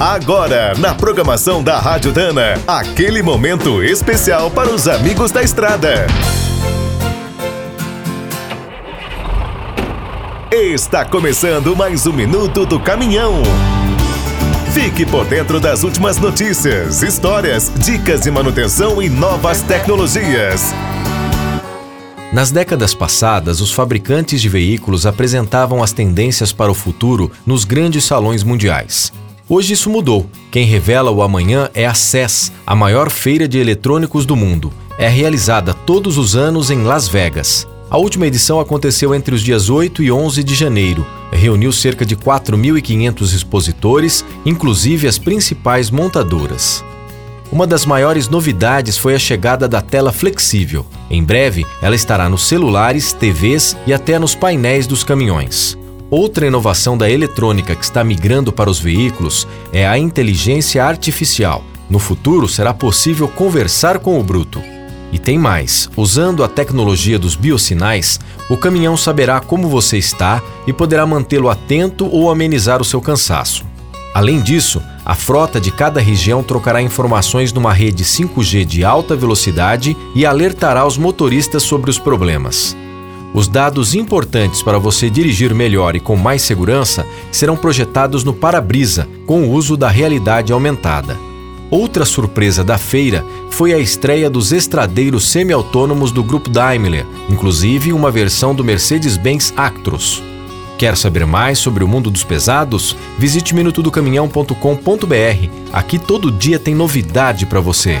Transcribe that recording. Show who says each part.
Speaker 1: Agora, na programação da Rádio Dana, aquele momento especial para os amigos da estrada. Está começando mais um minuto do caminhão. Fique por dentro das últimas notícias, histórias, dicas de manutenção e novas tecnologias.
Speaker 2: Nas décadas passadas, os fabricantes de veículos apresentavam as tendências para o futuro nos grandes salões mundiais. Hoje isso mudou. Quem revela o amanhã é a CES, a maior feira de eletrônicos do mundo. É realizada todos os anos em Las Vegas. A última edição aconteceu entre os dias 8 e 11 de janeiro. Reuniu cerca de 4.500 expositores, inclusive as principais montadoras. Uma das maiores novidades foi a chegada da tela flexível. Em breve, ela estará nos celulares, TVs e até nos painéis dos caminhões. Outra inovação da eletrônica que está migrando para os veículos é a inteligência artificial. No futuro, será possível conversar com o bruto. E tem mais: usando a tecnologia dos biosinais, o caminhão saberá como você está e poderá mantê-lo atento ou amenizar o seu cansaço. Além disso, a frota de cada região trocará informações numa rede 5G de alta velocidade e alertará os motoristas sobre os problemas. Os dados importantes para você dirigir melhor e com mais segurança serão projetados no para-brisa, com o uso da realidade aumentada. Outra surpresa da feira foi a estreia dos estradeiros semi-autônomos do grupo Daimler, inclusive uma versão do Mercedes-Benz Actros. Quer saber mais sobre o mundo dos pesados? Visite minutodocaminhão.com.br. Aqui todo dia tem novidade para você.